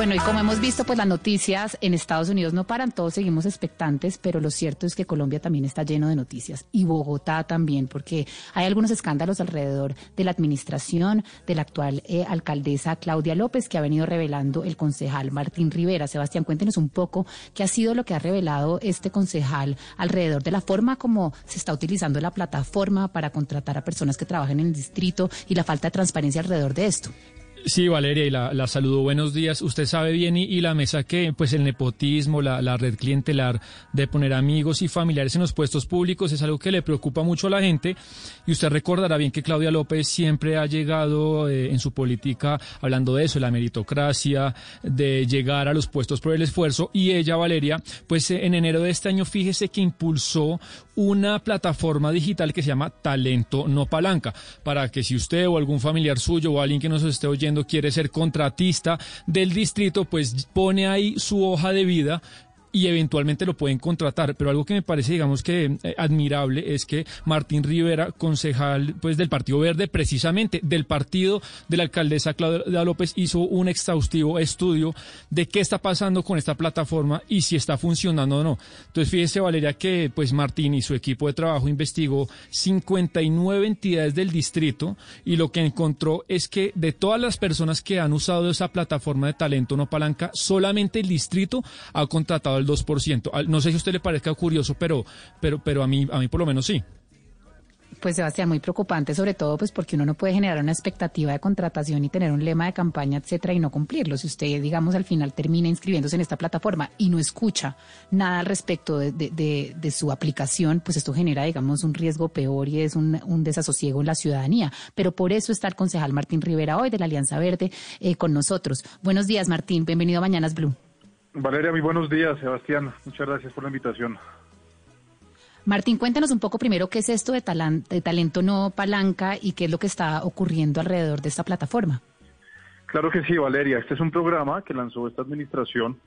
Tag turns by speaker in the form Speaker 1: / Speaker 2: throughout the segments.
Speaker 1: Bueno, y como hemos visto, pues las noticias en Estados Unidos no paran, todos seguimos expectantes, pero lo cierto es que Colombia también está lleno de noticias y Bogotá también, porque hay algunos escándalos alrededor de la administración de la actual eh, alcaldesa Claudia López, que ha venido revelando el concejal Martín Rivera. Sebastián, cuéntenos un poco qué ha sido lo que ha revelado este concejal alrededor de la forma como se está utilizando la plataforma para contratar a personas que trabajan en el distrito y la falta de transparencia alrededor de esto.
Speaker 2: Sí, Valeria, y la, la, saludo. Buenos días. Usted sabe bien y, la mesa que pues el nepotismo, la, red clientelar de poner amigos y familiares en los puestos públicos es algo que le preocupa mucho a la gente. Y usted recordará bien que Claudia López siempre ha llegado eh, en su política hablando de eso, la meritocracia, de llegar a los puestos por el esfuerzo. Y ella, Valeria, pues eh, en enero de este año, fíjese que impulsó una plataforma digital que se llama Talento No Palanca, para que si usted o algún familiar suyo o alguien que nos esté oyendo quiere ser contratista del distrito, pues pone ahí su hoja de vida y eventualmente lo pueden contratar. Pero algo que me parece, digamos que eh, admirable es que Martín Rivera, concejal pues del Partido Verde, precisamente del partido de la alcaldesa Claudia López, hizo un exhaustivo estudio de qué está pasando con esta plataforma y si está funcionando o no. Entonces, fíjese, Valeria, que pues Martín y su equipo de trabajo investigó 59 entidades del distrito y lo que encontró es que de todas las personas que han usado esa plataforma de talento no palanca, solamente el distrito ha contratado el 2%. No sé si a usted le parezca curioso, pero, pero, pero a mí, a mí por lo menos sí.
Speaker 1: Pues Sebastián, muy preocupante, sobre todo pues porque uno no puede generar una expectativa de contratación y tener un lema de campaña, etcétera, y no cumplirlo. Si usted, digamos, al final termina inscribiéndose en esta plataforma y no escucha nada al respecto de, de su aplicación, pues esto genera, digamos, un riesgo peor y es un, un, desasosiego en la ciudadanía. Pero por eso está el concejal Martín Rivera hoy de la Alianza Verde eh, con nosotros. Buenos días, Martín. Bienvenido a Mañanas Blue.
Speaker 3: Valeria, muy buenos días, Sebastián. Muchas gracias por la invitación.
Speaker 1: Martín, cuéntanos un poco primero qué es esto de, talento no palanca y qué es lo que está ocurriendo alrededor de esta plataforma.
Speaker 3: Claro que sí, Valeria. Este es un programa que lanzó esta administración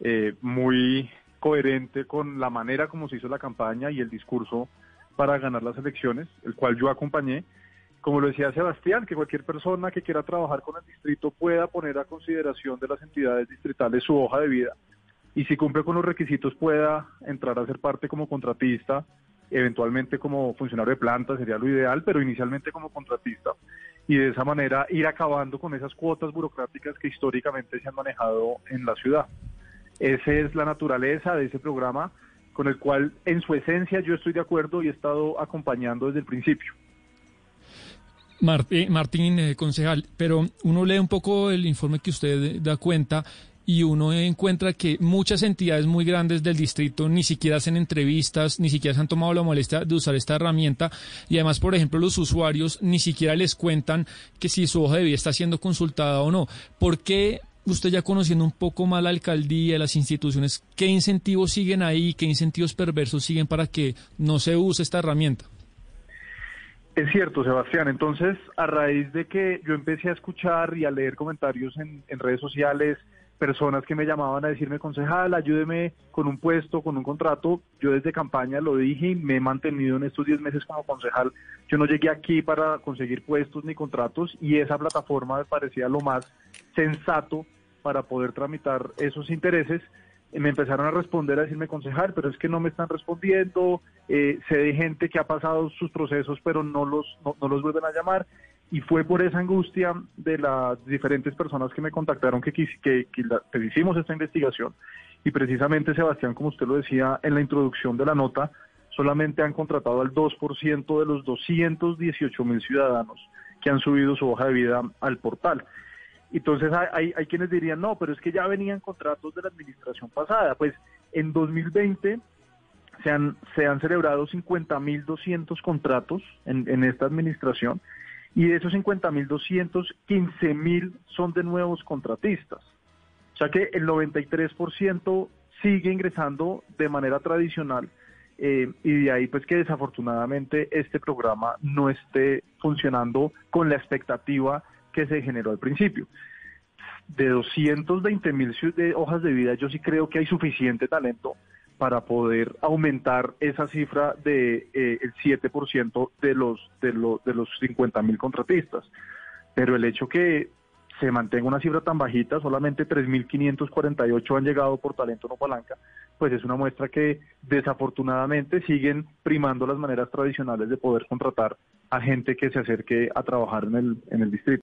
Speaker 3: eh, muy coherente con la manera como se hizo la campaña y el discurso para ganar las elecciones, el cual yo acompañé como lo decía Sebastián, que cualquier persona que quiera trabajar con el distrito pueda poner a consideración de las entidades distritales su hoja de vida y si cumple con los requisitos pueda entrar a ser parte como contratista, eventualmente como funcionario de planta sería lo ideal, pero inicialmente como contratista y de esa manera ir acabando con esas cuotas burocráticas que históricamente se han manejado en la ciudad. Esa es la naturaleza de ese programa con el cual en su esencia yo estoy de acuerdo y he estado acompañando desde el principio.
Speaker 2: Martín, Martín eh, concejal, pero uno lee un poco el informe que usted da cuenta y uno encuentra que muchas entidades muy grandes del distrito ni siquiera hacen entrevistas, ni siquiera se han tomado la molestia de usar esta herramienta y además, por ejemplo, los usuarios ni siquiera les cuentan que si su hoja de vida está siendo consultada o no. ¿Por qué usted ya conociendo un poco más la alcaldía, las instituciones, qué incentivos siguen ahí, qué incentivos perversos siguen para que no se use esta herramienta?
Speaker 3: Es cierto, Sebastián. Entonces, a raíz de que yo empecé a escuchar y a leer comentarios en, en, redes sociales, personas que me llamaban a decirme, concejal, ayúdeme con un puesto, con un contrato, yo desde campaña lo dije y me he mantenido en estos 10 meses como concejal. Yo no llegué aquí para conseguir puestos ni contratos y esa plataforma me parecía lo más sensato para poder tramitar esos intereses me empezaron a responder, a decirme, concejal, pero es que no me están respondiendo, eh, sé de gente que ha pasado sus procesos, pero no los, no, los vuelven a llamar. Y fue por esa angustia de las diferentes personas que me contactaron que, que, que, que hicimos esta investigación. Y precisamente, Sebastián, como usted lo decía en la introducción de la nota, solamente han contratado al 2% de los 218 mil ciudadanos que han subido su hoja de vida al portal. Entonces hay, hay quienes dirían, no, pero es que ya venían contratos de la administración pasada. Pues en 2020 se han, se han celebrado 50.200 contratos en, en esta administración Y de esos 50.200, 15.000 son de nuevos contratistas. O sea que el 93% sigue ingresando de manera tradicional eh, y de ahí pues que desafortunadamente este programa no esté funcionando con la expectativa que se generó al principio. De 220 mil hojas de vida yo sí creo que hay suficiente talento para poder aumentar esa cifra de eh, el 7% de los de los de los 50 mil contratistas. Pero el hecho que se mantenga una cifra tan bajita, solamente 3.548 han llegado por talento no palanca, pues es una muestra que desafortunadamente siguen primando las maneras tradicionales de poder contratar a gente que se acerque a trabajar en el, en el distrito.